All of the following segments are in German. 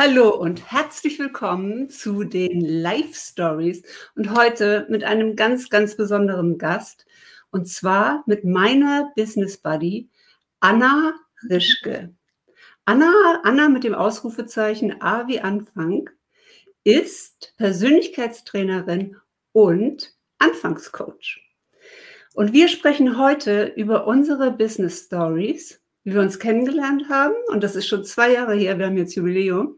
Hallo und herzlich willkommen zu den Live Stories und heute mit einem ganz, ganz besonderen Gast und zwar mit meiner Business Buddy Anna Rischke. Anna, Anna mit dem Ausrufezeichen A wie Anfang ist Persönlichkeitstrainerin und Anfangscoach. Und wir sprechen heute über unsere Business Stories, wie wir uns kennengelernt haben. Und das ist schon zwei Jahre her, wir haben jetzt Jubiläum.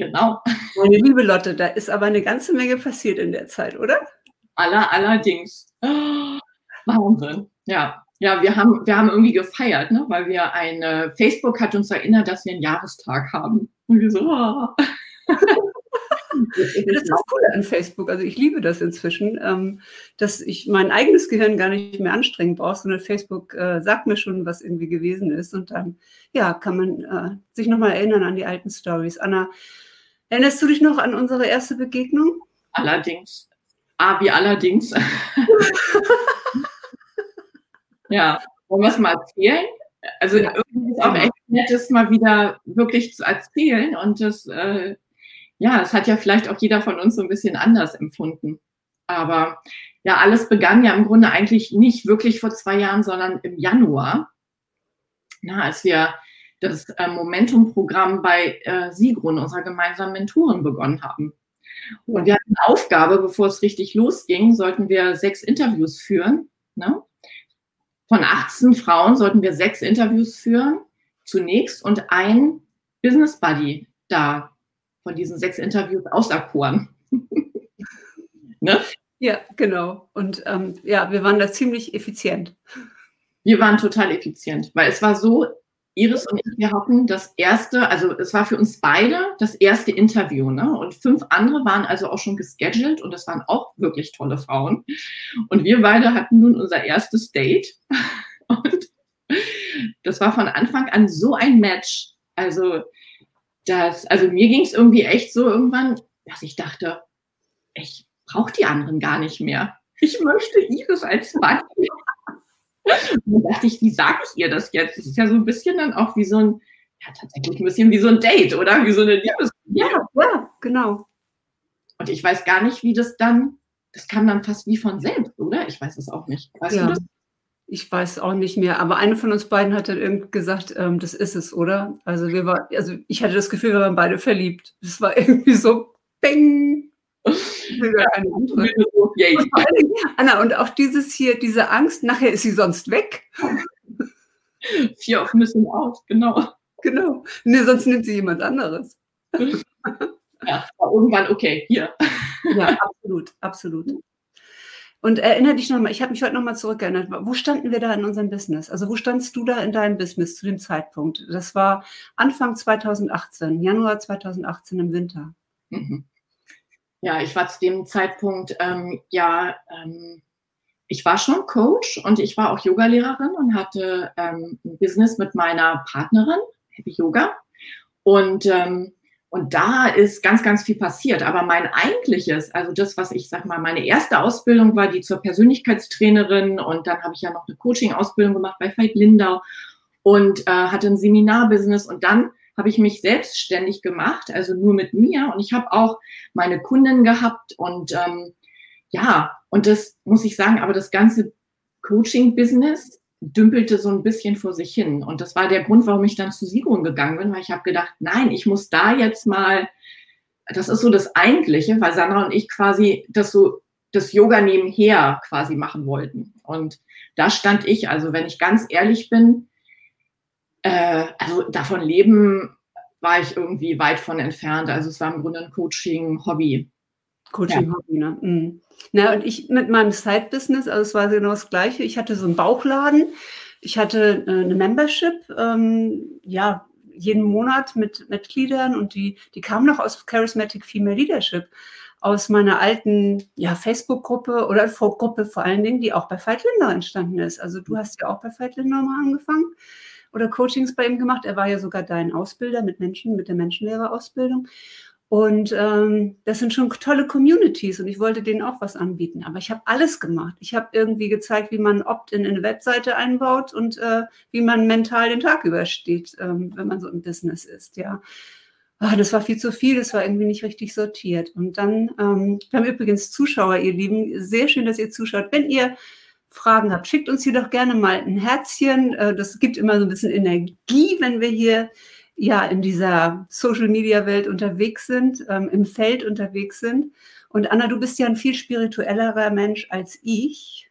Genau. Meine liebe Lotte, da ist aber eine ganze Menge passiert in der Zeit, oder? Aller, allerdings. Oh, Wahnsinn. Ja. Ja, wir haben, wir haben irgendwie gefeiert, ne? weil wir eine, Facebook hat uns erinnert, dass wir einen Jahrestag haben. Und wir so, oh. Das ist das Coole an Facebook. Also ich liebe das inzwischen, ähm, dass ich mein eigenes Gehirn gar nicht mehr anstrengen brauche, sondern Facebook äh, sagt mir schon, was irgendwie gewesen ist. Und dann, ja, kann man äh, sich nochmal erinnern an die alten Stories. Anna, erinnerst du dich noch an unsere erste Begegnung? Allerdings. Ah, wie allerdings. ja, wollen wir es mal erzählen? Also ja. irgendwie ist es auch echt nett, das mal wieder wirklich zu erzählen und das äh, ja, es hat ja vielleicht auch jeder von uns so ein bisschen anders empfunden. Aber ja, alles begann ja im Grunde eigentlich nicht wirklich vor zwei Jahren, sondern im Januar, na, als wir das äh, Momentum-Programm bei äh, Sigrun, unserer gemeinsamen Mentoren, begonnen haben. Und wir hatten eine Aufgabe, bevor es richtig losging, sollten wir sechs Interviews führen. Ne? Von 18 Frauen sollten wir sechs Interviews führen, zunächst, und ein Business Buddy da von diesen sechs Interviews auserkoren. ne? Ja, genau. Und ähm, ja, wir waren da ziemlich effizient. Wir waren total effizient, weil es war so, Iris und ich, wir hatten das erste, also es war für uns beide das erste Interview, ne? Und fünf andere waren also auch schon gescheduled und das waren auch wirklich tolle Frauen. Und wir beide hatten nun unser erstes Date. Und das war von Anfang an so ein Match. Also dass, also mir ging es irgendwie echt so irgendwann, dass ich dachte, ich brauche die anderen gar nicht mehr. Ich möchte Iris als Mann. Und dann dachte ich, wie sage ich ihr das jetzt? Das ist ja so ein bisschen dann auch wie so ein, ja, tatsächlich ein bisschen wie so ein Date, oder? Wie so eine Liebes. Ja, ja, genau. Und ich weiß gar nicht, wie das dann, das kam dann fast wie von selbst, oder? Ich weiß es auch nicht. Weißt ja. du das? Ich weiß auch nicht mehr, aber eine von uns beiden hat dann irgendwie gesagt, ähm, das ist es, oder? Also wir war, also ich hatte das Gefühl, wir waren beide verliebt. Es war irgendwie so Bing. Anna, und auch dieses hier, diese Angst, nachher ist sie sonst weg. Vier auf Missing Out, genau. Genau. Nee, sonst nimmt sie jemand anderes. Ja, irgendwann okay, hier. Ja, absolut, absolut. Und erinnere dich nochmal, ich habe mich heute nochmal zurückerinnert, wo standen wir da in unserem Business? Also wo standst du da in deinem Business zu dem Zeitpunkt? Das war Anfang 2018, Januar 2018 im Winter. Mhm. Ja, ich war zu dem Zeitpunkt, ähm, ja, ähm, ich war schon Coach und ich war auch Yogalehrerin und hatte ähm, ein Business mit meiner Partnerin, Happy Yoga. Und ähm, und da ist ganz, ganz viel passiert. Aber mein eigentliches, also das, was ich sag mal, meine erste Ausbildung war, die zur Persönlichkeitstrainerin und dann habe ich ja noch eine Coaching-Ausbildung gemacht bei Veit Lindau und äh, hatte ein Seminarbusiness und dann habe ich mich selbstständig gemacht, also nur mit mir und ich habe auch meine Kunden gehabt und ähm, ja, und das muss ich sagen, aber das ganze Coaching-Business dümpelte so ein bisschen vor sich hin. Und das war der Grund, warum ich dann zu Sigrun gegangen bin, weil ich habe gedacht, nein, ich muss da jetzt mal, das ist so das Eigentliche, weil Sandra und ich quasi das so, das Yoga nebenher quasi machen wollten. Und da stand ich, also wenn ich ganz ehrlich bin, äh, also davon leben war ich irgendwie weit von entfernt. Also es war im Grunde ein Coaching-Hobby. Coaching-Hobby, ja. ne? Mhm. Na, und ich mit meinem Side-Business, also es war genau das Gleiche. Ich hatte so einen Bauchladen, ich hatte äh, eine Membership, ähm, ja, jeden Monat mit Mitgliedern und die, die kamen noch aus Charismatic Female Leadership, aus meiner alten ja, Facebook-Gruppe oder Gruppe vor allen Dingen, die auch bei Veit Lindner entstanden ist. Also du hast ja auch bei Veit Lindner mal angefangen oder Coachings bei ihm gemacht. Er war ja sogar dein Ausbilder mit Menschen, mit der Menschenlehrerausbildung. Und ähm, das sind schon tolle Communities und ich wollte denen auch was anbieten. Aber ich habe alles gemacht. Ich habe irgendwie gezeigt, wie man Opt-in in eine Webseite einbaut und äh, wie man mental den Tag übersteht, ähm, wenn man so im Business ist. Ja. oh, das war viel zu viel, das war irgendwie nicht richtig sortiert. Und dann, ähm, wir haben übrigens Zuschauer, ihr Lieben, sehr schön, dass ihr zuschaut. Wenn ihr Fragen habt, schickt uns hier doch gerne mal ein Herzchen. Äh, das gibt immer so ein bisschen Energie, wenn wir hier ja in dieser Social Media Welt unterwegs sind, ähm, im Feld unterwegs sind. Und Anna, du bist ja ein viel spirituellerer Mensch als ich.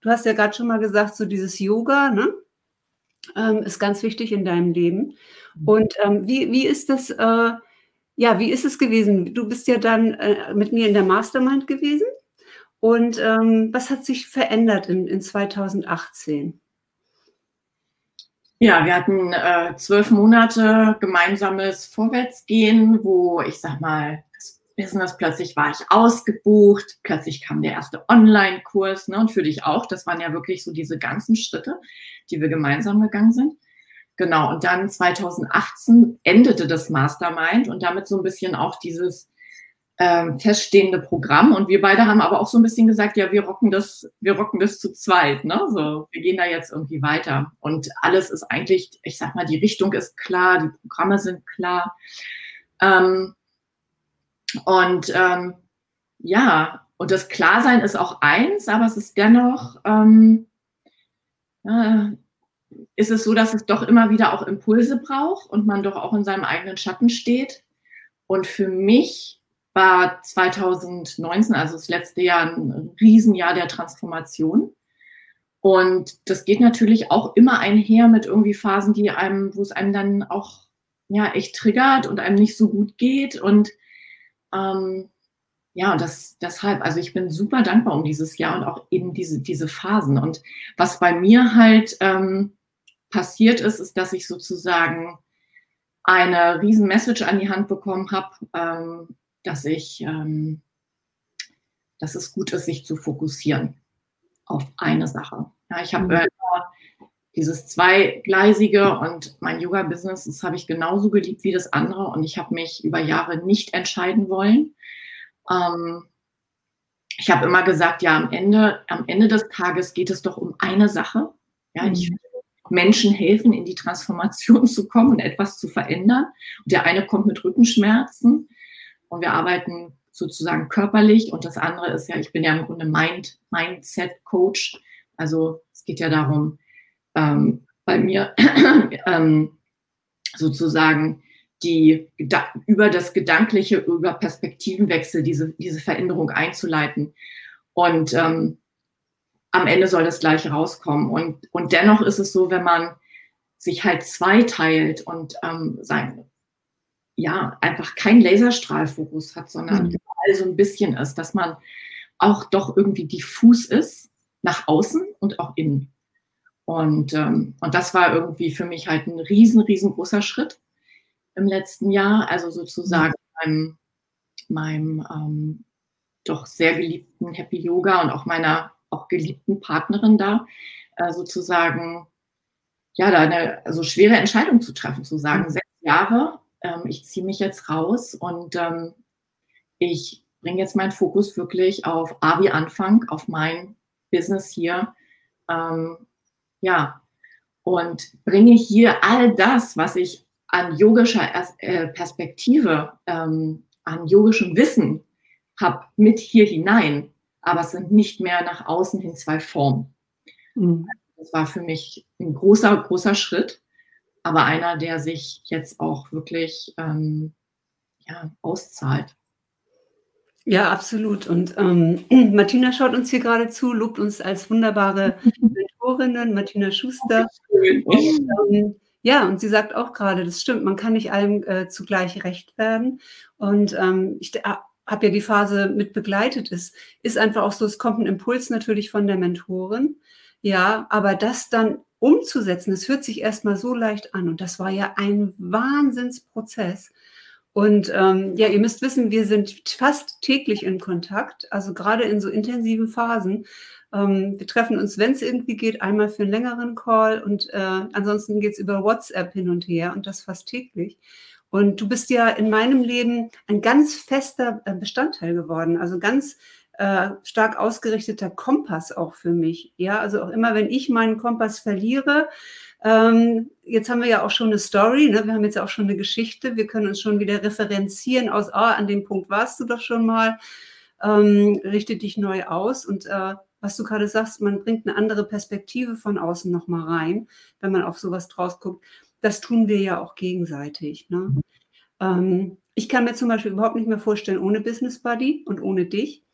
Du hast ja gerade schon mal gesagt, so dieses Yoga, ne? Ähm, ist ganz wichtig in deinem Leben. Mhm. Und ähm, wie, wie ist das, äh, ja, wie ist es gewesen? Du bist ja dann äh, mit mir in der Mastermind gewesen. Und ähm, was hat sich verändert in, in 2018? Ja, wir hatten äh, zwölf Monate gemeinsames Vorwärtsgehen, wo ich sag mal, das Business plötzlich war ich ausgebucht, plötzlich kam der erste Online-Kurs, ne, und für dich auch. Das waren ja wirklich so diese ganzen Schritte, die wir gemeinsam gegangen sind. Genau, und dann 2018 endete das Mastermind und damit so ein bisschen auch dieses ähm, feststehende Programm. Und wir beide haben aber auch so ein bisschen gesagt, ja, wir rocken das, wir rocken das zu zweit. Ne? So, wir gehen da jetzt irgendwie weiter. Und alles ist eigentlich, ich sag mal, die Richtung ist klar, die Programme sind klar. Ähm, und ähm, ja, und das Klarsein ist auch eins, aber es ist dennoch, äh, ist es so, dass es doch immer wieder auch Impulse braucht und man doch auch in seinem eigenen Schatten steht. Und für mich war 2019, also das letzte Jahr, ein Riesenjahr der Transformation. Und das geht natürlich auch immer einher mit irgendwie Phasen, die einem, wo es einem dann auch ja echt triggert und einem nicht so gut geht. Und ähm, ja, und das deshalb, also ich bin super dankbar um dieses Jahr und auch eben diese, diese Phasen. Und was bei mir halt ähm, passiert ist, ist, dass ich sozusagen eine riesen Message an die Hand bekommen habe, ähm, dass ich, ähm, dass es gut ist, sich zu fokussieren auf eine Sache. Ja, ich habe mhm. äh, dieses zweigleisige und mein Yoga-Business, das habe ich genauso geliebt wie das andere und ich habe mich über Jahre nicht entscheiden wollen. Ähm, ich habe immer gesagt, ja, am Ende, am Ende des Tages geht es doch um eine Sache. Ja, mhm. ich will Menschen helfen, in die Transformation zu kommen und etwas zu verändern. Und der eine kommt mit Rückenschmerzen, und wir arbeiten sozusagen körperlich und das andere ist ja, ich bin ja im Grunde Mind, Mindset Coach. Also es geht ja darum, ähm, bei mir ähm, sozusagen die über das Gedankliche, über Perspektivenwechsel diese, diese Veränderung einzuleiten. Und ähm, am Ende soll das Gleiche rauskommen. Und, und dennoch ist es so, wenn man sich halt zweiteilt und ähm, sein, ja, einfach kein Laserstrahlfokus hat, sondern mhm. überall so ein bisschen ist, dass man auch doch irgendwie diffus ist, nach außen und auch innen. Und, ähm, und das war irgendwie für mich halt ein riesen, riesengroßer Schritt im letzten Jahr. Also sozusagen mhm. meinem, meinem ähm, doch sehr geliebten Happy Yoga und auch meiner auch geliebten Partnerin da äh, sozusagen, ja, da eine also schwere Entscheidung zu treffen, zu sagen, mhm. sechs Jahre ähm, ich ziehe mich jetzt raus und ähm, ich bringe jetzt meinen Fokus wirklich auf A wie Anfang, auf mein Business hier. Ähm, ja, und bringe hier all das, was ich an yogischer äh, Perspektive, ähm, an yogischem Wissen habe, mit hier hinein. Aber es sind nicht mehr nach außen hin zwei Formen. Mhm. Das war für mich ein großer, großer Schritt aber einer, der sich jetzt auch wirklich ähm, ja, auszahlt. Ja, absolut. Und ähm, Martina schaut uns hier gerade zu, lobt uns als wunderbare Mentorinnen, Martina Schuster. Und, ähm, ja, und sie sagt auch gerade, das stimmt, man kann nicht allem äh, zugleich recht werden. Und ähm, ich äh, habe ja die Phase mit begleitet. Es ist einfach auch so, es kommt ein Impuls natürlich von der Mentorin. Ja, aber das dann umzusetzen, das hört sich erstmal so leicht an. Und das war ja ein Wahnsinnsprozess. Und ähm, ja, ihr müsst wissen, wir sind fast täglich in Kontakt, also gerade in so intensiven Phasen. Ähm, wir treffen uns, wenn es irgendwie geht, einmal für einen längeren Call und äh, ansonsten geht es über WhatsApp hin und her und das fast täglich. Und du bist ja in meinem Leben ein ganz fester äh, Bestandteil geworden, also ganz äh, stark ausgerichteter Kompass auch für mich. Ja, also auch immer, wenn ich meinen Kompass verliere, ähm, jetzt haben wir ja auch schon eine Story, ne? wir haben jetzt auch schon eine Geschichte, wir können uns schon wieder referenzieren aus, ah, an dem Punkt warst du doch schon mal, ähm, richte dich neu aus und äh, was du gerade sagst, man bringt eine andere Perspektive von außen nochmal rein, wenn man auf sowas draus guckt. Das tun wir ja auch gegenseitig. Ne? Ähm, ich kann mir zum Beispiel überhaupt nicht mehr vorstellen, ohne Business Buddy und ohne dich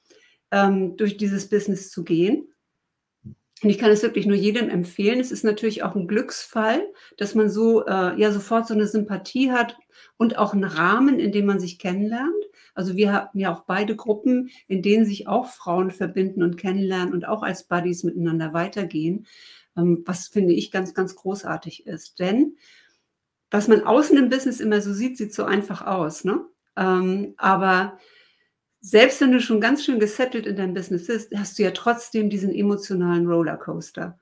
ähm, durch dieses Business zu gehen. Und ich kann es wirklich nur jedem empfehlen. Es ist natürlich auch ein Glücksfall, dass man so äh, ja sofort so eine Sympathie hat und auch einen Rahmen, in dem man sich kennenlernt. Also wir haben ja auch beide Gruppen, in denen sich auch Frauen verbinden und kennenlernen und auch als Buddies miteinander weitergehen, ähm, was finde ich ganz, ganz großartig ist. Denn was man außen im Business immer so sieht, sieht so einfach aus. Ne? Ähm, aber selbst wenn du schon ganz schön gesettelt in deinem Business bist, hast du ja trotzdem diesen emotionalen Rollercoaster.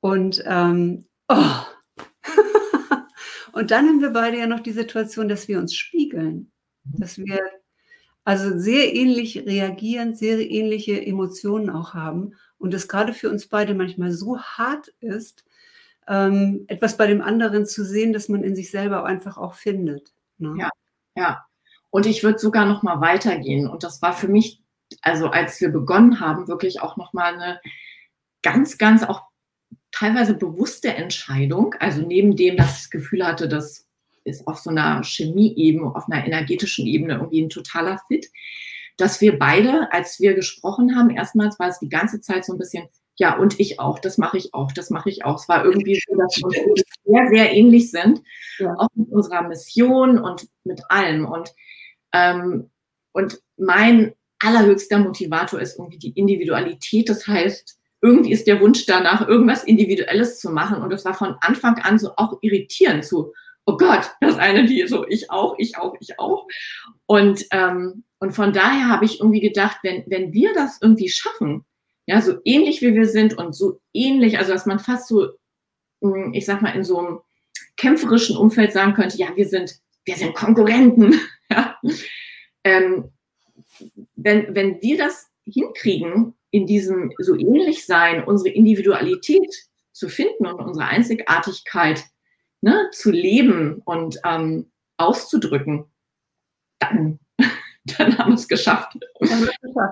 Und, ähm, oh. und dann haben wir beide ja noch die Situation, dass wir uns spiegeln, dass wir also sehr ähnlich reagieren, sehr ähnliche Emotionen auch haben und es gerade für uns beide manchmal so hart ist, ähm, etwas bei dem anderen zu sehen, dass man in sich selber einfach auch findet. Ne? Ja, ja. Und ich würde sogar noch mal weitergehen. Und das war für mich, also als wir begonnen haben, wirklich auch noch mal eine ganz, ganz auch teilweise bewusste Entscheidung. Also neben dem, dass ich das Gefühl hatte, das ist auf so einer Chemie-Ebene, auf einer energetischen Ebene irgendwie ein totaler Fit, dass wir beide, als wir gesprochen haben, erstmals war es die ganze Zeit so ein bisschen, ja, und ich auch, das mache ich auch, das mache ich auch. Es war irgendwie so, dass wir sehr, sehr ähnlich sind, ja. auch mit unserer Mission und mit allem. Und ähm, und mein allerhöchster Motivator ist irgendwie die Individualität. Das heißt, irgendwie ist der Wunsch danach, irgendwas Individuelles zu machen. Und das war von Anfang an so auch irritierend zu, oh Gott, das eine, die so, ich auch, ich auch, ich auch. Und, ähm, und von daher habe ich irgendwie gedacht, wenn, wenn wir das irgendwie schaffen, ja, so ähnlich wie wir sind und so ähnlich, also dass man fast so, hm, ich sag mal, in so einem kämpferischen Umfeld sagen könnte, ja, wir sind, wir sind Konkurrenten, ja? Ähm, wenn, wenn wir das hinkriegen, in diesem so ähnlich sein, unsere Individualität zu finden und unsere Einzigartigkeit ne, zu leben und ähm, auszudrücken, dann, dann haben wir es geschafft.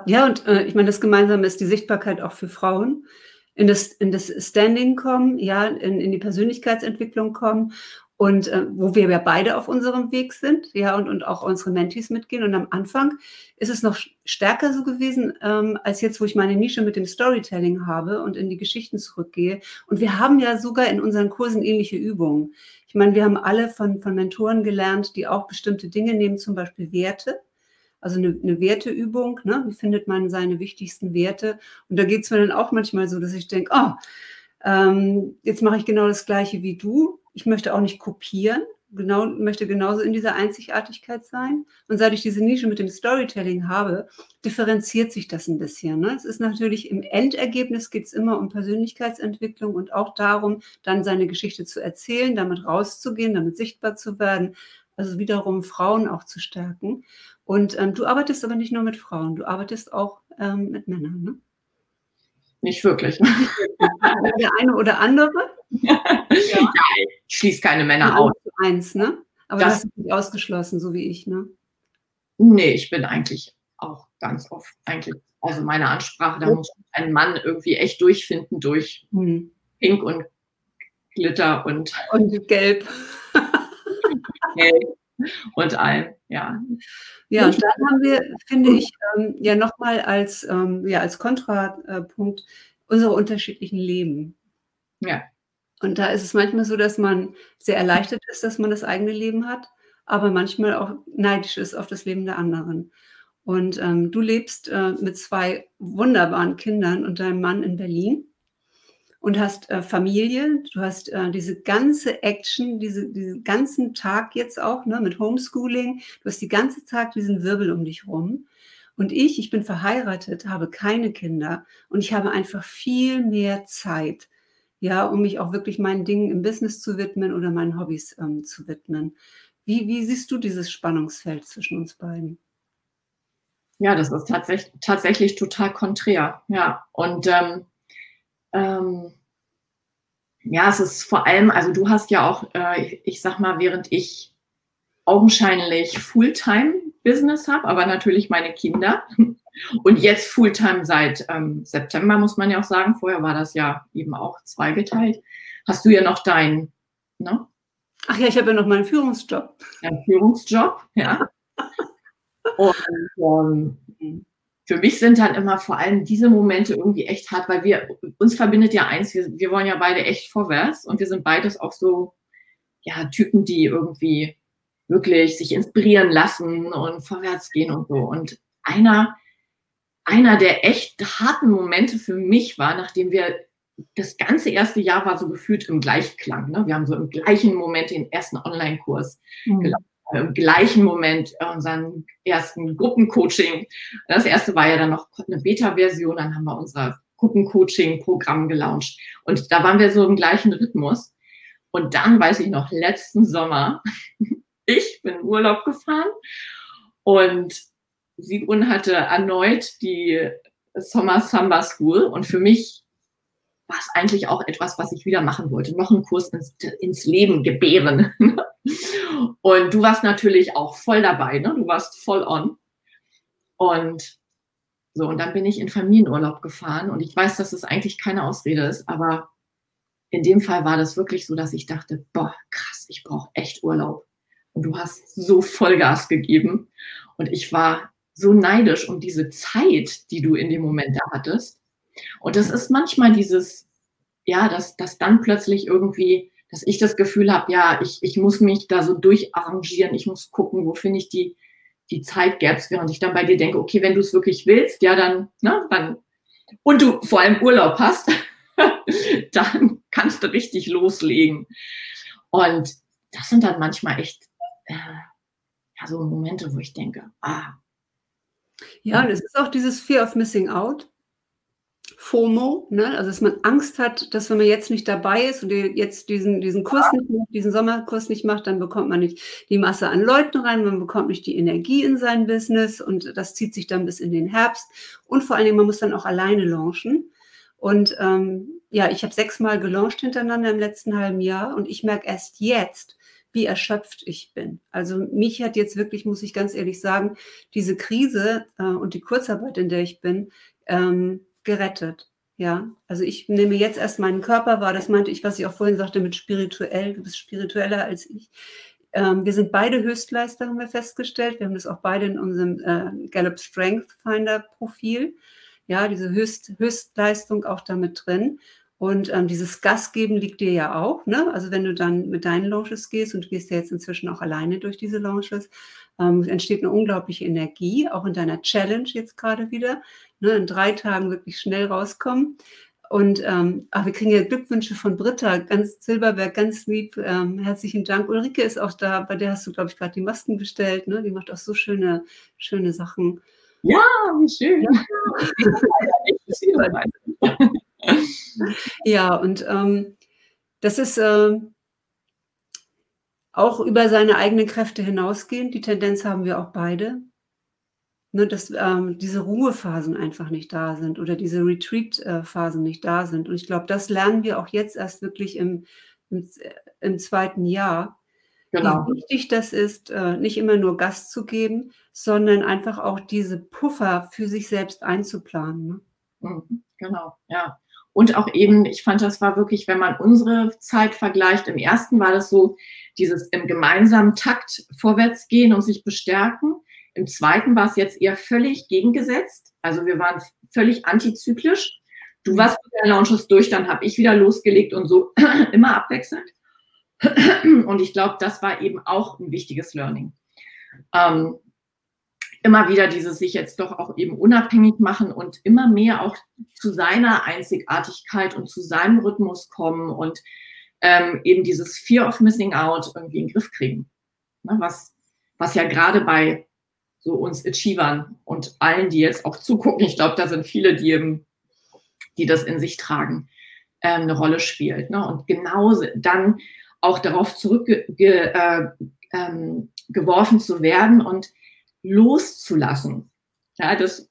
Ja, und äh, ich meine, das Gemeinsame ist die Sichtbarkeit auch für Frauen. In das, in das Standing kommen, ja, in, in die Persönlichkeitsentwicklung kommen und äh, wo wir ja beide auf unserem Weg sind, ja, und, und auch unsere Mentees mitgehen. Und am Anfang ist es noch stärker so gewesen, ähm, als jetzt, wo ich meine Nische mit dem Storytelling habe und in die Geschichten zurückgehe. Und wir haben ja sogar in unseren Kursen ähnliche Übungen. Ich meine, wir haben alle von, von Mentoren gelernt, die auch bestimmte Dinge nehmen, zum Beispiel Werte. Also eine, eine Werteübung, ne? wie findet man seine wichtigsten Werte? Und da geht es mir dann auch manchmal so, dass ich denke, oh, ähm, jetzt mache ich genau das Gleiche wie du ich möchte auch nicht kopieren, genau, möchte genauso in dieser Einzigartigkeit sein. Und seit ich diese Nische mit dem Storytelling habe, differenziert sich das ein bisschen. Ne? Es ist natürlich im Endergebnis geht es immer um Persönlichkeitsentwicklung und auch darum, dann seine Geschichte zu erzählen, damit rauszugehen, damit sichtbar zu werden. Also wiederum Frauen auch zu stärken. Und ähm, du arbeitest aber nicht nur mit Frauen, du arbeitest auch ähm, mit Männern. Ne? Nicht wirklich. Der eine oder andere? ja. ich schließe keine Männer aus. Eins, ne? Aber das, das ist nicht ausgeschlossen, so wie ich, ne? Nee, ich bin eigentlich auch ganz oft, eigentlich, also meine Ansprache, da muss ein Mann irgendwie echt durchfinden durch hm. Pink und Glitter und, und Gelb. Gelb und allem, ja. Ja, und dann haben wir, finde ich, ähm, ja nochmal als, ähm, ja, als Kontrapunkt unsere unterschiedlichen Leben. Ja. Und da ist es manchmal so, dass man sehr erleichtert ist, dass man das eigene Leben hat, aber manchmal auch neidisch ist auf das Leben der anderen. Und ähm, du lebst äh, mit zwei wunderbaren Kindern und deinem Mann in Berlin und hast äh, Familie, du hast äh, diese ganze Action, diese, diesen ganzen Tag jetzt auch ne, mit Homeschooling, du hast die ganze Tag diesen Wirbel um dich rum. Und ich, ich bin verheiratet, habe keine Kinder und ich habe einfach viel mehr Zeit ja, um mich auch wirklich meinen Dingen im Business zu widmen oder meinen Hobbys ähm, zu widmen. Wie, wie siehst du dieses Spannungsfeld zwischen uns beiden? Ja, das ist tatsächlich, tatsächlich total konträr. Ja, und ähm, ähm, ja, es ist vor allem, also du hast ja auch, äh, ich sag mal, während ich augenscheinlich Fulltime-Business habe, aber natürlich meine Kinder. Und jetzt Fulltime seit ähm, September, muss man ja auch sagen. Vorher war das ja eben auch zweigeteilt. Hast du ja noch deinen, ne? Ach ja, ich habe ja noch meinen Führungsjob. Ein Führungsjob, ja. Und ähm, für mich sind dann immer vor allem diese Momente irgendwie echt hart, weil wir, uns verbindet ja eins, wir, wir wollen ja beide echt vorwärts und wir sind beides auch so, ja, Typen, die irgendwie wirklich sich inspirieren lassen und vorwärts gehen und so. Und einer, einer der echt harten Momente für mich war, nachdem wir das ganze erste Jahr war so gefühlt im Gleichklang. Ne? Wir haben so im gleichen Moment den ersten Online-Kurs mhm. gelaufen im gleichen Moment unseren ersten Gruppencoaching. Das erste war ja dann noch eine Beta-Version, dann haben wir unser Gruppencoaching-Programm gelauncht. Und da waren wir so im gleichen Rhythmus. Und dann weiß ich noch, letzten Sommer, ich bin in Urlaub gefahren und Sigrun hatte erneut die Summer Samba School und für mich war es eigentlich auch etwas, was ich wieder machen wollte. Noch einen Kurs ins, ins Leben gebären. Und du warst natürlich auch voll dabei, ne? Du warst voll on. Und so, und dann bin ich in Familienurlaub gefahren und ich weiß, dass es das eigentlich keine Ausrede ist, aber in dem Fall war das wirklich so, dass ich dachte, boah, krass, ich brauche echt Urlaub. Und du hast so Vollgas gegeben und ich war so neidisch um diese Zeit, die du in dem Moment da hattest. Und das ist manchmal dieses, ja, dass, dass dann plötzlich irgendwie dass ich das Gefühl habe, ja, ich, ich muss mich da so durcharrangieren, ich muss gucken, wo finde ich die, die Zeitgaps, während ich dann bei dir denke, okay, wenn du es wirklich willst, ja, dann, ne, dann, und du vor allem Urlaub hast, dann kannst du richtig loslegen. Und das sind dann manchmal echt äh, ja, so Momente, wo ich denke, ah. Ja, das ist auch dieses Fear of Missing Out. FOMO, ne? also dass man Angst hat, dass wenn man jetzt nicht dabei ist und jetzt diesen, diesen Kurs nicht macht, diesen Sommerkurs nicht macht, dann bekommt man nicht die Masse an Leuten rein, man bekommt nicht die Energie in sein Business und das zieht sich dann bis in den Herbst. Und vor allen Dingen, man muss dann auch alleine launchen. Und ähm, ja, ich habe sechsmal gelauncht hintereinander im letzten halben Jahr und ich merke erst jetzt, wie erschöpft ich bin. Also mich hat jetzt wirklich, muss ich ganz ehrlich sagen, diese Krise äh, und die Kurzarbeit, in der ich bin, ähm, gerettet. Ja, also ich nehme jetzt erst meinen Körper wahr. Das meinte ich, was ich auch vorhin sagte mit spirituell. Du bist spiritueller als ich. Ähm, wir sind beide Höchstleister, haben wir festgestellt. Wir haben das auch beide in unserem äh, Gallup Strength Finder Profil. Ja, diese Höchst, Höchstleistung auch damit drin. Und ähm, dieses Gas geben liegt dir ja auch. Ne? Also wenn du dann mit deinen Launches gehst und du gehst ja jetzt inzwischen auch alleine durch diese Launches, ähm, entsteht eine unglaubliche Energie, auch in deiner Challenge jetzt gerade wieder. Ne? In drei Tagen wirklich schnell rauskommen. Und ähm, ach, wir kriegen ja Glückwünsche von Britta, ganz Silberberg, ganz lieb. Ähm, herzlichen Dank. Ulrike ist auch da, bei der hast du, glaube ich, gerade die Masken bestellt. Ne? Die macht auch so schöne, schöne Sachen. Ja, wie schön. Ja. ja, und ähm, das ist äh, auch über seine eigenen Kräfte hinausgehend. Die Tendenz haben wir auch beide. Ne, dass ähm, diese Ruhephasen einfach nicht da sind oder diese Retreat-Phasen nicht da sind. Und ich glaube, das lernen wir auch jetzt erst wirklich im, im, im zweiten Jahr. Genau. Wie wichtig das ist, äh, nicht immer nur Gas zu geben, sondern einfach auch diese Puffer für sich selbst einzuplanen. Ne? Mhm, genau, ja. Und auch eben, ich fand, das war wirklich, wenn man unsere Zeit vergleicht, im ersten war das so, dieses im gemeinsamen Takt vorwärts gehen und sich bestärken. Im zweiten war es jetzt eher völlig gegengesetzt. Also wir waren völlig antizyklisch. Du warst mit der Launches durch, dann habe ich wieder losgelegt und so immer abwechselnd. Und ich glaube, das war eben auch ein wichtiges Learning. Ähm, immer wieder dieses sich jetzt doch auch eben unabhängig machen und immer mehr auch zu seiner Einzigartigkeit und zu seinem Rhythmus kommen und ähm, eben dieses Fear of Missing Out irgendwie in den Griff kriegen. Ne, was, was ja gerade bei so uns Achievern und allen, die jetzt auch zugucken, ich glaube, da sind viele, die, eben, die das in sich tragen, ähm, eine Rolle spielt. Ne? Und genauso dann auch darauf zurückgeworfen äh, ähm, zu werden und loszulassen. Ja, das,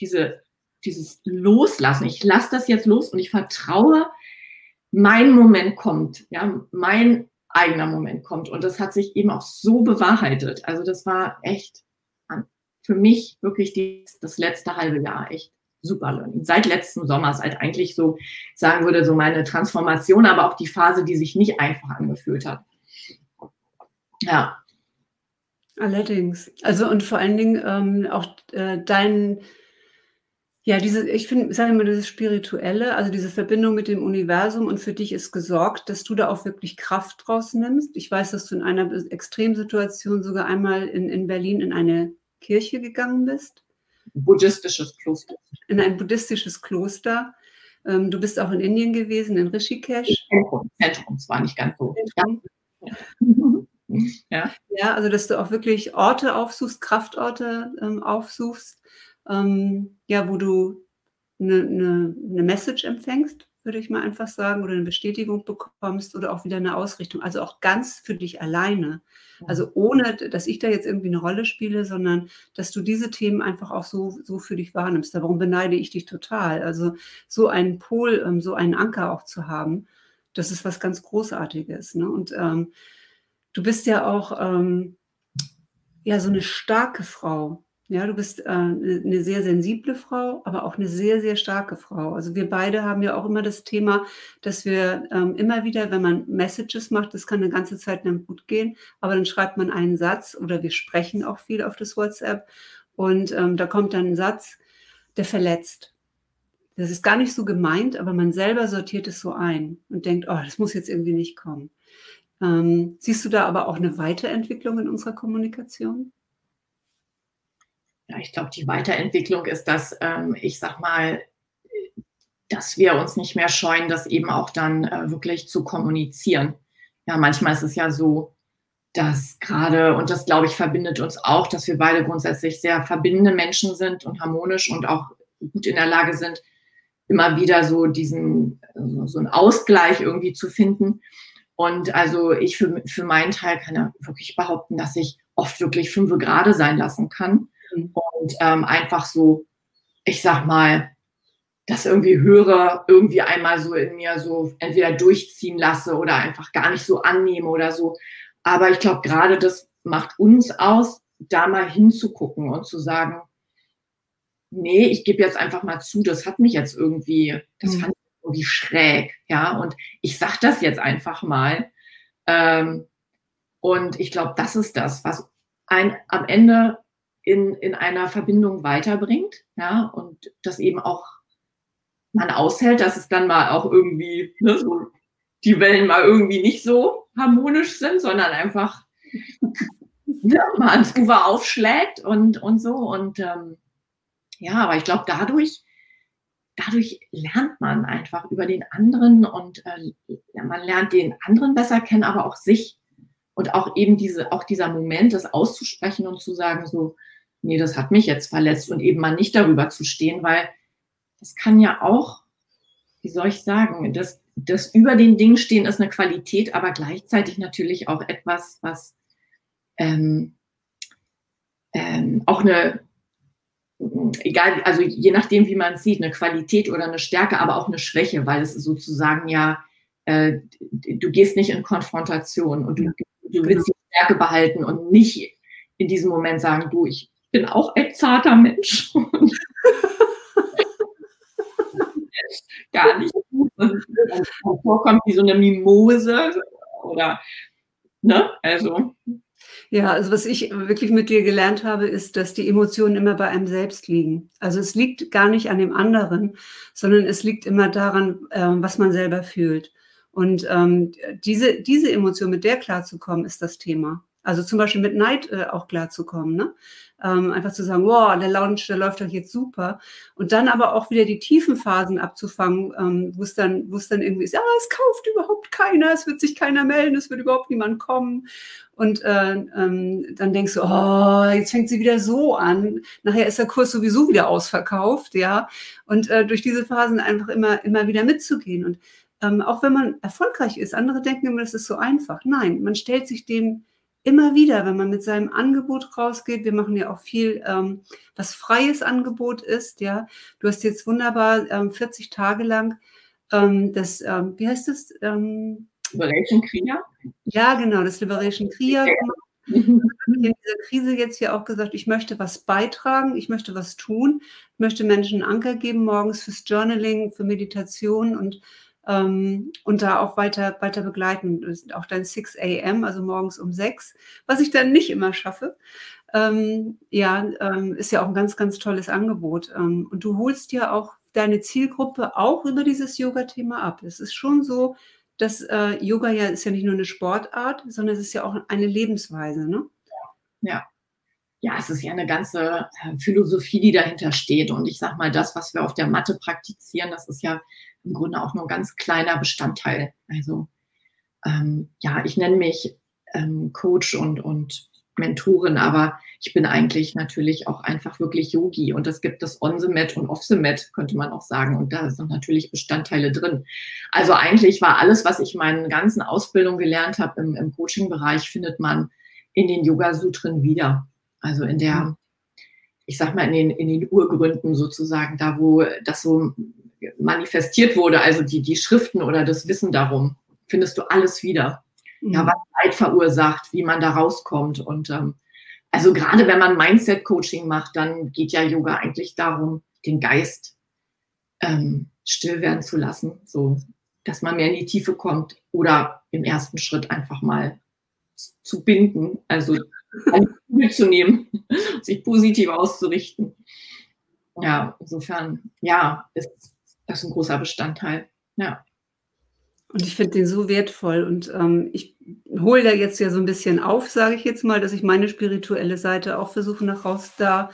diese, dieses Loslassen. Ich lasse das jetzt los und ich vertraue, mein Moment kommt. Ja, mein eigener Moment kommt. Und das hat sich eben auch so bewahrheitet. Also das war echt für mich wirklich die, das letzte halbe Jahr echt super Learning. Seit letzten Sommer, seit eigentlich so, sagen würde, so meine Transformation, aber auch die Phase, die sich nicht einfach angefühlt hat. Ja. Allerdings. Also und vor allen Dingen ähm, auch äh, dein, ja, diese, ich finde, sage immer, dieses Spirituelle, also diese Verbindung mit dem Universum und für dich ist gesorgt, dass du da auch wirklich Kraft draus nimmst. Ich weiß, dass du in einer Extremsituation sogar einmal in, in Berlin in eine Kirche gegangen bist. Buddhistisches Kloster. In ein buddhistisches Kloster. Ähm, du bist auch in Indien gewesen, in Rishikesh. Zentrum, Zentrum, es war nicht ganz so. Ja. Ja, also dass du auch wirklich Orte aufsuchst, Kraftorte ähm, aufsuchst, ähm, ja, wo du eine ne, ne Message empfängst, würde ich mal einfach sagen, oder eine Bestätigung bekommst oder auch wieder eine Ausrichtung. Also auch ganz für dich alleine. Also ohne, dass ich da jetzt irgendwie eine Rolle spiele, sondern dass du diese Themen einfach auch so, so für dich wahrnimmst. Darum beneide ich dich total. Also so einen Pol, ähm, so einen Anker auch zu haben, das ist was ganz Großartiges. Ne? Und ähm, du bist ja auch ähm, ja so eine starke Frau. Ja, du bist äh, eine sehr sensible Frau, aber auch eine sehr, sehr starke Frau. Also wir beide haben ja auch immer das Thema, dass wir ähm, immer wieder, wenn man Messages macht, das kann eine ganze Zeit lang gut gehen, aber dann schreibt man einen Satz oder wir sprechen auch viel auf das WhatsApp und ähm, da kommt dann ein Satz, der verletzt. Das ist gar nicht so gemeint, aber man selber sortiert es so ein und denkt, oh, das muss jetzt irgendwie nicht kommen. Ähm, siehst du da aber auch eine Weiterentwicklung in unserer Kommunikation? ja, ich glaube, die Weiterentwicklung ist, dass ähm, ich sag mal, dass wir uns nicht mehr scheuen, das eben auch dann äh, wirklich zu kommunizieren. Ja, manchmal ist es ja so, dass gerade, und das glaube ich verbindet uns auch, dass wir beide grundsätzlich sehr verbindende Menschen sind und harmonisch und auch gut in der Lage sind, immer wieder so diesen, so einen Ausgleich irgendwie zu finden. Und also ich für, für meinen Teil kann ja wirklich behaupten, dass ich oft wirklich fünf Grade sein lassen kann und ähm, einfach so, ich sag mal, das irgendwie höre, irgendwie einmal so in mir so entweder durchziehen lasse oder einfach gar nicht so annehme oder so. Aber ich glaube, gerade das macht uns aus, da mal hinzugucken und zu sagen, nee, ich gebe jetzt einfach mal zu, das hat mich jetzt irgendwie, das mhm. fand irgendwie schräg, ja, und ich sag das jetzt einfach mal. Ähm, und ich glaube, das ist das, was ein am Ende in, in einer Verbindung weiterbringt, ja, und das eben auch man aushält, dass es dann mal auch irgendwie, ne, so die Wellen mal irgendwie nicht so harmonisch sind, sondern einfach ja, mal ans Ufer aufschlägt und, und so. Und ähm, ja, aber ich glaube, dadurch, dadurch lernt man einfach über den anderen und äh, man lernt den anderen besser kennen, aber auch sich. Und auch eben diese, auch dieser Moment, das auszusprechen und zu sagen, so, nee, das hat mich jetzt verletzt und eben mal nicht darüber zu stehen, weil das kann ja auch, wie soll ich sagen, das, das über den Dingen stehen ist eine Qualität, aber gleichzeitig natürlich auch etwas, was ähm, ähm, auch eine, egal, also je nachdem, wie man es sieht, eine Qualität oder eine Stärke, aber auch eine Schwäche, weil es sozusagen ja, äh, du gehst nicht in Konfrontation und du, du willst die Stärke behalten und nicht in diesem Moment sagen, du, ich bin auch ein zarter Mensch. gar nicht gut. Und dann vorkommt wie so eine Mimose oder, ne, also. Ja, also was ich wirklich mit dir gelernt habe, ist, dass die Emotionen immer bei einem selbst liegen. Also es liegt gar nicht an dem anderen, sondern es liegt immer daran, ähm, was man selber fühlt. Und ähm, diese, diese Emotion, mit der klarzukommen, ist das Thema. Also zum Beispiel mit Neid äh, auch klarzukommen. Ne? Ähm, einfach zu sagen, wow, der Lounge, der läuft doch jetzt super. Und dann aber auch wieder die tiefen Phasen abzufangen, ähm, wo es dann, wo es dann irgendwie ist, ja, es kauft überhaupt keiner, es wird sich keiner melden, es wird überhaupt niemand kommen. Und äh, ähm, dann denkst du, oh, jetzt fängt sie wieder so an. Nachher ist der Kurs sowieso wieder ausverkauft, ja. Und äh, durch diese Phasen einfach immer, immer wieder mitzugehen. Und ähm, auch wenn man erfolgreich ist, andere denken immer, das ist so einfach. Nein, man stellt sich dem immer wieder, wenn man mit seinem Angebot rausgeht, wir machen ja auch viel, ähm, was freies Angebot ist, ja. Du hast jetzt wunderbar ähm, 40 Tage lang ähm, das, ähm, wie heißt das? Ähm, Liberation Kriya? Ja, genau, das Liberation Kriya gemacht. Ich habe in dieser Krise jetzt hier auch gesagt, ich möchte was beitragen, ich möchte was tun, ich möchte Menschen einen Anker geben morgens fürs Journaling, für Meditation und ähm, und da auch weiter, weiter begleiten. Auch dann 6 a.m., also morgens um 6, was ich dann nicht immer schaffe. Ähm, ja, ähm, ist ja auch ein ganz, ganz tolles Angebot. Ähm, und du holst ja auch deine Zielgruppe auch über dieses Yoga-Thema ab. Es ist schon so, dass äh, Yoga ja ist ja nicht nur eine Sportart, sondern es ist ja auch eine Lebensweise, ne? Ja. Ja, es ist ja eine ganze äh, Philosophie, die dahinter steht. Und ich sag mal, das, was wir auf der Matte praktizieren, das ist ja im Grunde auch nur ein ganz kleiner Bestandteil. Also ähm, ja, ich nenne mich ähm, Coach und, und Mentorin, aber ich bin eigentlich natürlich auch einfach wirklich Yogi und es gibt das On the Mat und Off the Mat, könnte man auch sagen. Und da sind natürlich Bestandteile drin. Also eigentlich war alles, was ich meinen ganzen Ausbildung gelernt habe im, im Coaching-Bereich, findet man in den Yoga-Sutren wieder. Also in der, ich sag mal, in den, in den Urgründen sozusagen, da wo das so manifestiert wurde, also die, die Schriften oder das Wissen darum, findest du alles wieder. Mhm. Ja, was Leid verursacht, wie man da rauskommt. Und ähm, also gerade wenn man Mindset-Coaching macht, dann geht ja Yoga eigentlich darum, den Geist ähm, still werden zu lassen, so dass man mehr in die Tiefe kommt oder im ersten Schritt einfach mal zu binden, also mitzunehmen, sich positiv auszurichten. Ja, insofern, ja, ist das ein großer Bestandteil. Ja. Und ich finde den so wertvoll. Und ähm, ich hole da jetzt ja so ein bisschen auf, sage ich jetzt mal, dass ich meine spirituelle Seite auch versuche, nach raus da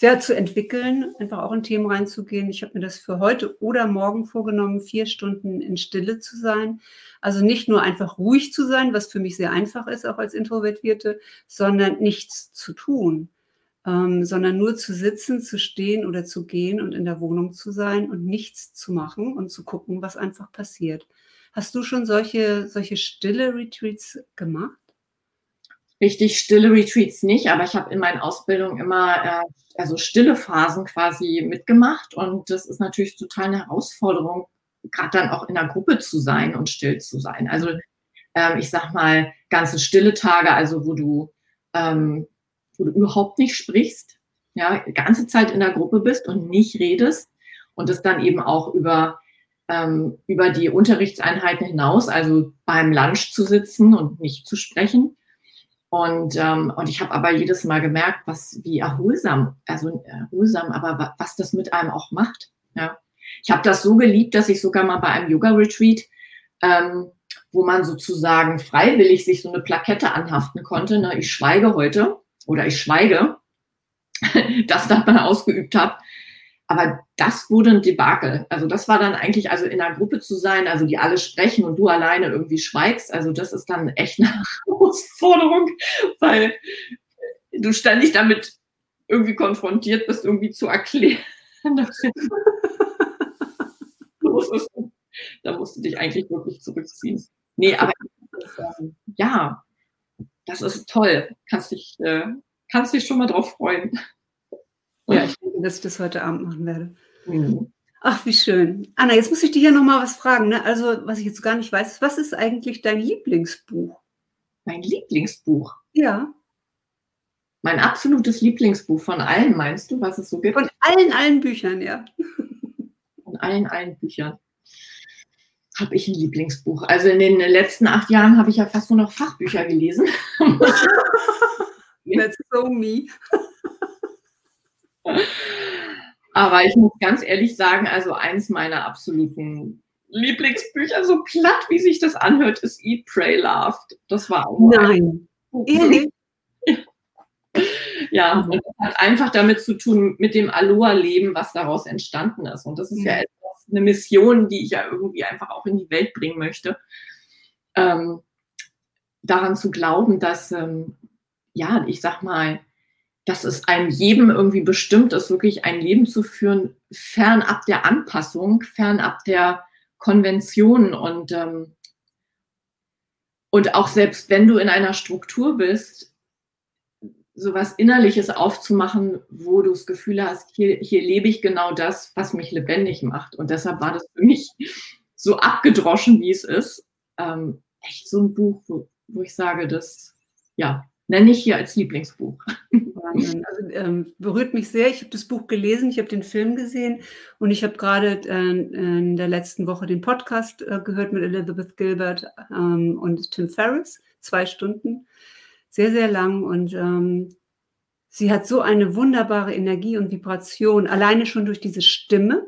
ja, zu entwickeln, einfach auch in Themen reinzugehen. Ich habe mir das für heute oder morgen vorgenommen, vier Stunden in Stille zu sein. Also nicht nur einfach ruhig zu sein, was für mich sehr einfach ist, auch als Introvertierte, sondern nichts zu tun ähm, sondern nur zu sitzen, zu stehen oder zu gehen und in der Wohnung zu sein und nichts zu machen und zu gucken, was einfach passiert. Hast du schon solche, solche stille Retreats gemacht? Richtig stille Retreats nicht, aber ich habe in meinen Ausbildungen immer äh, also stille Phasen quasi mitgemacht und das ist natürlich total eine Herausforderung, gerade dann auch in der Gruppe zu sein und still zu sein. Also ähm, ich sag mal ganze stille Tage, also wo du ähm, wo du überhaupt nicht sprichst, ja, die ganze Zeit in der Gruppe bist und nicht redest und es dann eben auch über, ähm, über die Unterrichtseinheiten hinaus, also beim Lunch zu sitzen und nicht zu sprechen. Und, ähm, und ich habe aber jedes Mal gemerkt, was wie erholsam, also erholsam, aber was das mit einem auch macht. Ja. Ich habe das so geliebt, dass ich sogar mal bei einem Yoga-Retreat, ähm, wo man sozusagen freiwillig sich so eine Plakette anhaften konnte, ne, ich schweige heute, oder ich schweige, das dann mal ausgeübt habe. Aber das wurde ein Debakel. Also das war dann eigentlich, also in einer Gruppe zu sein, also die alle sprechen und du alleine irgendwie schweigst, also das ist dann echt eine Herausforderung, weil du ständig damit irgendwie konfrontiert bist, irgendwie zu erklären. da musst du dich eigentlich wirklich zurückziehen. Nee, aber ja, das ist toll. Kannst dich, äh, kannst dich schon mal drauf freuen. Ja, ich denke, dass ich das heute Abend machen werde. Mhm. Ach, wie schön. Anna, jetzt muss ich dich ja noch mal was fragen. Ne? Also, was ich jetzt gar nicht weiß, was ist eigentlich dein Lieblingsbuch? Mein Lieblingsbuch? Ja. Mein absolutes Lieblingsbuch von allen, meinst du, was es so gibt? Von allen, allen Büchern, ja. Von allen, allen Büchern habe ich ein Lieblingsbuch. Also in den letzten acht Jahren habe ich ja fast nur noch Fachbücher gelesen. That's so me. Aber ich muss ganz ehrlich sagen, also eins meiner absoluten Lieblingsbücher, so platt wie sich das anhört, ist Eat, Pray, Loved. Das war auch Nein. Ehrlich? Ja, und das hat einfach damit zu tun, mit dem Aloha-Leben, was daraus entstanden ist. Und das ist ja, mhm eine Mission, die ich ja irgendwie einfach auch in die Welt bringen möchte. Ähm, daran zu glauben, dass, ähm, ja, ich sag mal, dass es einem jedem irgendwie bestimmt ist, wirklich ein Leben zu führen, fernab der Anpassung, fernab der Konventionen und ähm, und auch selbst wenn du in einer Struktur bist, sowas Innerliches aufzumachen, wo du das Gefühl hast, hier, hier lebe ich genau das, was mich lebendig macht. Und deshalb war das für mich so abgedroschen, wie es ist, ähm, echt so ein Buch, wo, wo ich sage, das, ja, nenne ich hier als Lieblingsbuch. Also, ähm, berührt mich sehr. Ich habe das Buch gelesen, ich habe den Film gesehen und ich habe gerade äh, in der letzten Woche den Podcast äh, gehört mit Elizabeth Gilbert ähm, und Tim Ferriss, zwei Stunden, sehr, sehr lang und ähm, sie hat so eine wunderbare Energie und Vibration, alleine schon durch diese Stimme,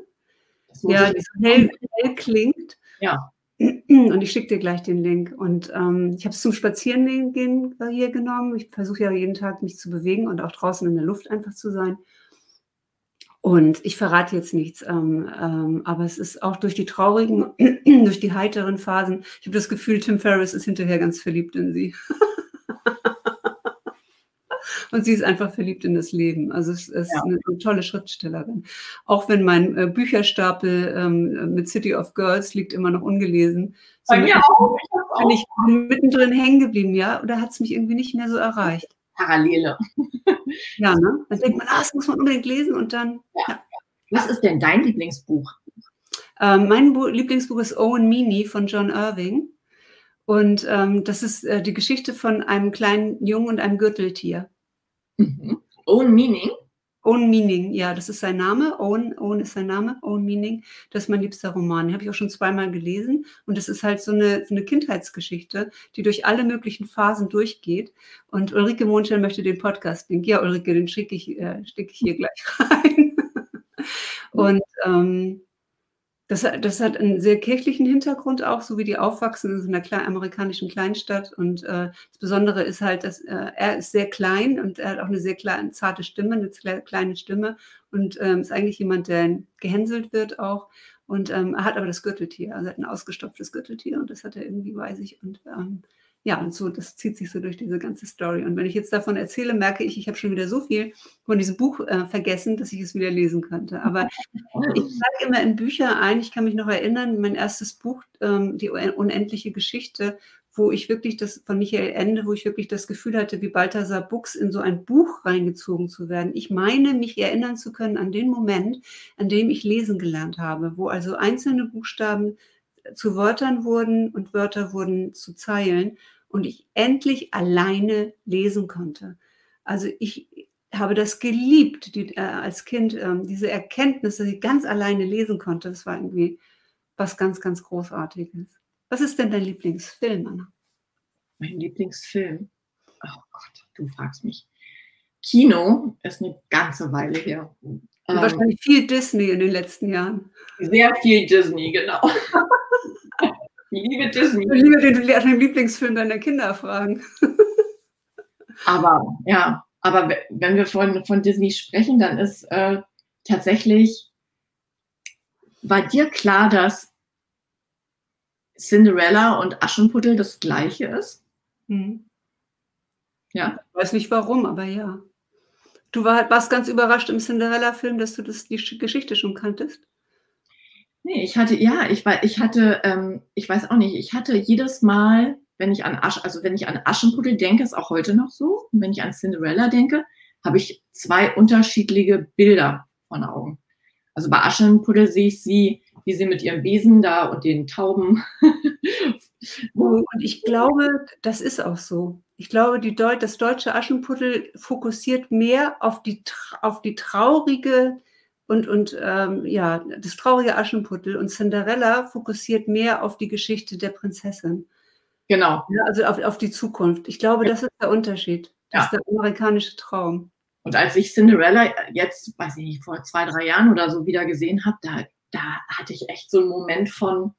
ja, die so hell, hell klingt. Ja. Und ich schicke dir gleich den Link. Und ähm, ich habe es zum Spazierengehen hier genommen. Ich versuche ja jeden Tag mich zu bewegen und auch draußen in der Luft einfach zu sein. Und ich verrate jetzt nichts, ähm, ähm, aber es ist auch durch die traurigen, durch die heiteren Phasen. Ich habe das Gefühl, Tim Ferriss ist hinterher ganz verliebt in sie. und sie ist einfach verliebt in das Leben. Also es ist ja. eine, eine, tolle Schriftstellerin. Auch wenn mein äh, Bücherstapel ähm, mit City of Girls liegt immer noch ungelesen. So Bei mir auch. Ich bin ich mittendrin hängen geblieben, ja, oder hat es mich irgendwie nicht mehr so erreicht? Parallele. ja, ne? Dann denkt man, ah, das muss man unbedingt lesen und dann. Ja. Ja. Was ist denn dein Lieblingsbuch? Ähm, mein Bu Lieblingsbuch ist Owen Meany von John Irving. Und ähm, das ist äh, die Geschichte von einem kleinen Jungen und einem Gürteltier. Mhm. Own Meaning? Own Meaning, ja, das ist sein Name. Own, Own ist sein Name. Own Meaning, das ist mein liebster Roman. Den habe ich auch schon zweimal gelesen. Und es ist halt so eine, so eine Kindheitsgeschichte, die durch alle möglichen Phasen durchgeht. Und Ulrike Mondschein möchte den Podcast-Link. Ja, Ulrike, den schicke ich, äh, ich hier gleich rein. Und ähm, das, das, hat einen sehr kirchlichen Hintergrund auch, so wie die aufwachsen in einer kleinen, amerikanischen Kleinstadt. Und äh, das Besondere ist halt, dass äh, er ist sehr klein und er hat auch eine sehr kleine, zarte Stimme, eine kleine Stimme und ähm, ist eigentlich jemand, der gehänselt wird auch. Und ähm, er hat aber das Gürteltier, also er hat ein ausgestopftes Gürteltier und das hat er irgendwie weiß ich. Und ähm, ja, und so, das zieht sich so durch diese ganze Story. Und wenn ich jetzt davon erzähle, merke ich, ich habe schon wieder so viel von diesem Buch äh, vergessen, dass ich es wieder lesen könnte. Aber ich sage immer in Bücher ein, ich kann mich noch erinnern, mein erstes Buch, ähm, Die unendliche Geschichte, wo ich wirklich das von Michael Ende, wo ich wirklich das Gefühl hatte, wie Balthasar Buchs in so ein Buch reingezogen zu werden. Ich meine, mich erinnern zu können an den Moment, an dem ich lesen gelernt habe, wo also einzelne Buchstaben zu Wörtern wurden und Wörter wurden zu Zeilen und ich endlich alleine lesen konnte. Also ich habe das geliebt, die, äh, als Kind, äh, diese Erkenntnis, dass ich ganz alleine lesen konnte. Das war irgendwie was ganz, ganz Großartiges. Was ist denn dein Lieblingsfilm, Anna? Mein Lieblingsfilm? Oh Gott, du fragst mich. Kino ist eine ganze Weile her. Und wahrscheinlich viel Disney in den letzten Jahren. Sehr viel Disney, genau. Ich liebe Disney. Ich liebe den, den Lieblingsfilm deiner Kinder fragen. aber ja, aber wenn wir von, von Disney sprechen, dann ist äh, tatsächlich, war dir klar, dass Cinderella und Aschenputtel das gleiche ist? Hm. Ja. Ich weiß nicht warum, aber ja. Du war, warst ganz überrascht im Cinderella-Film, dass du das, die Geschichte schon kanntest? Nee, ich hatte, ja, ich war, ich hatte, ähm, ich weiß auch nicht, ich hatte jedes Mal, wenn ich an Asch, also wenn ich an Aschenputtel denke, ist auch heute noch so, und wenn ich an Cinderella denke, habe ich zwei unterschiedliche Bilder von Augen. Also bei Aschenputtel sehe ich sie, wie sie mit ihrem Besen da und den Tauben. und ich glaube, das ist auch so. Ich glaube, Deut das deutsche Aschenputtel fokussiert mehr auf die, auf die traurige und, und ähm, ja, das traurige Aschenputtel und Cinderella fokussiert mehr auf die Geschichte der Prinzessin. Genau. Ja, also auf, auf die Zukunft. Ich glaube, das ist der Unterschied. Das ja. ist der amerikanische Traum. Und als ich Cinderella jetzt, weiß ich nicht, vor zwei, drei Jahren oder so wieder gesehen habe, da, da hatte ich echt so einen Moment von,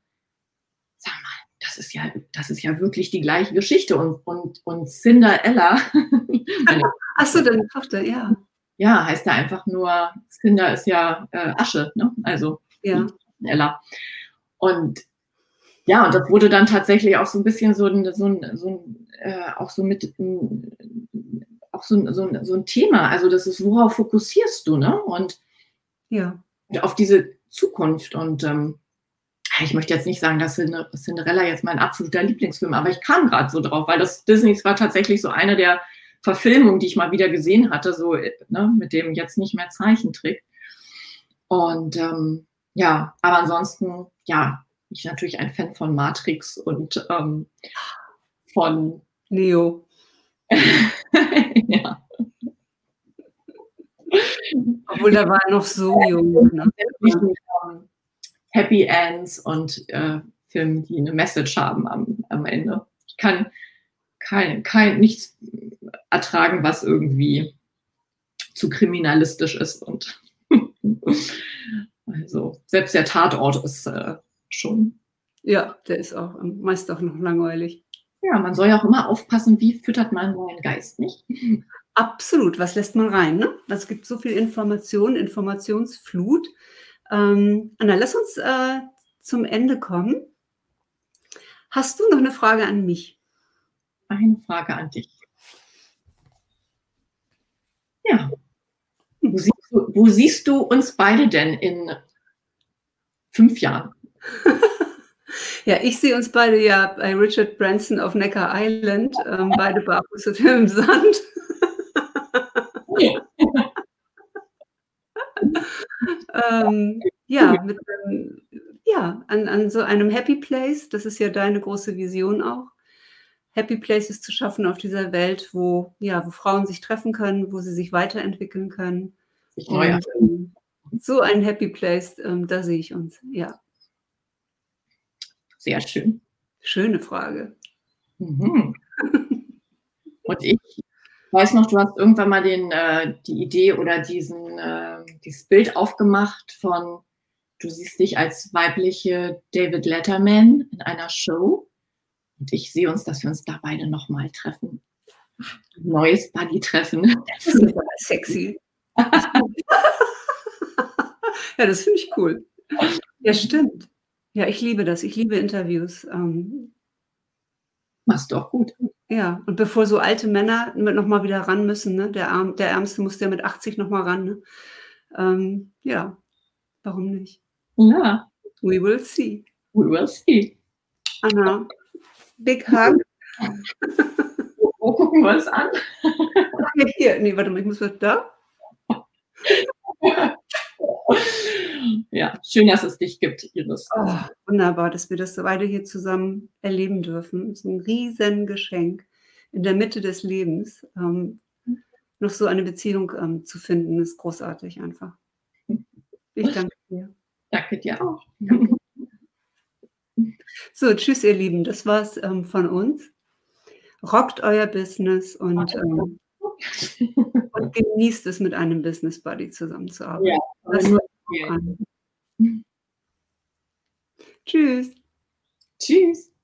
sag mal, das ist ja, das ist ja wirklich die gleiche Geschichte. Und, und, und Cinderella. Achso, deine Tochter, ja ja, heißt ja einfach nur, Kinder ist ja äh, Asche, ne? Also ja. Ella. Und ja, und das wurde dann tatsächlich auch so ein bisschen so ein, so ein, so ein äh, auch so mit auch so ein, so, ein, so ein Thema. Also das ist, worauf fokussierst du, ne? Und ja. auf diese Zukunft. Und ähm, ich möchte jetzt nicht sagen, dass Cinderella jetzt mein absoluter Lieblingsfilm, aber ich kam gerade so drauf, weil das Disneys war tatsächlich so eine der Verfilmungen, die ich mal wieder gesehen hatte, so ne, mit dem jetzt nicht mehr Zeichentrick. Und ähm, ja, aber ansonsten, ja, ich natürlich ein Fan von Matrix und ähm, von Neo. ja. Obwohl da war noch so jung. Ne? Happy Ends und äh, Filme, die eine Message haben am, am Ende. Ich kann kein, kein, nichts ertragen, was irgendwie zu kriminalistisch ist. Und also selbst der Tatort ist äh, schon. Ja, der ist auch meist auch noch langweilig. Ja, man soll ja auch immer aufpassen, wie füttert man seinen Geist, nicht? Absolut, was lässt man rein? Ne? Es gibt so viel Information, Informationsflut. Ähm, Anna, lass uns äh, zum Ende kommen. Hast du noch eine Frage an mich? Eine Frage an dich. Ja. Wo siehst, du, wo siehst du uns beide denn in fünf Jahren? Ja, ich sehe uns beide ja bei Richard Branson auf Necker Island, ähm, beide barfuß im Sand. ähm, ja, mit, ähm, ja an, an so einem Happy Place, das ist ja deine große Vision auch. Happy Places zu schaffen auf dieser Welt, wo, ja, wo Frauen sich treffen können, wo sie sich weiterentwickeln können. Und, ähm, so ein Happy Place, ähm, da sehe ich uns, ja. Sehr schön. Schöne Frage. Mhm. Und ich weiß noch, du hast irgendwann mal den, äh, die Idee oder diesen, äh, dieses Bild aufgemacht von, du siehst dich als weibliche David Letterman in einer Show. Und ich sehe uns, dass wir uns da beide nochmal treffen. Neues Buddy-Treffen. Das ist aber sexy. ja, das finde ich cool. Ja, stimmt. Ja, ich liebe das. Ich liebe Interviews. Ähm, Machst du auch gut. Ja, und bevor so alte Männer nochmal wieder ran müssen, ne? der, Arm, der Ärmste muss ja mit 80 nochmal ran. Ne? Ähm, ja, warum nicht? Ja. We will see. We will see. Anna, big hug. wo, gucken wir es an? Hier, nee, warte mal, ich muss was da. ja, schön, dass es dich gibt, Iris. Oh, wunderbar, dass wir das beide hier zusammen erleben dürfen. Das ist ein Riesengeschenk in der Mitte des Lebens. Ähm, noch so eine Beziehung ähm, zu finden, ist großartig einfach. Ich danke dir. Danke dir auch. So, tschüss, ihr Lieben. Das war's ähm, von uns. Rockt euer Business und ähm, und genießt es, mit einem Business Buddy zusammenzuarbeiten. Ja, das Tschüss. Tschüss.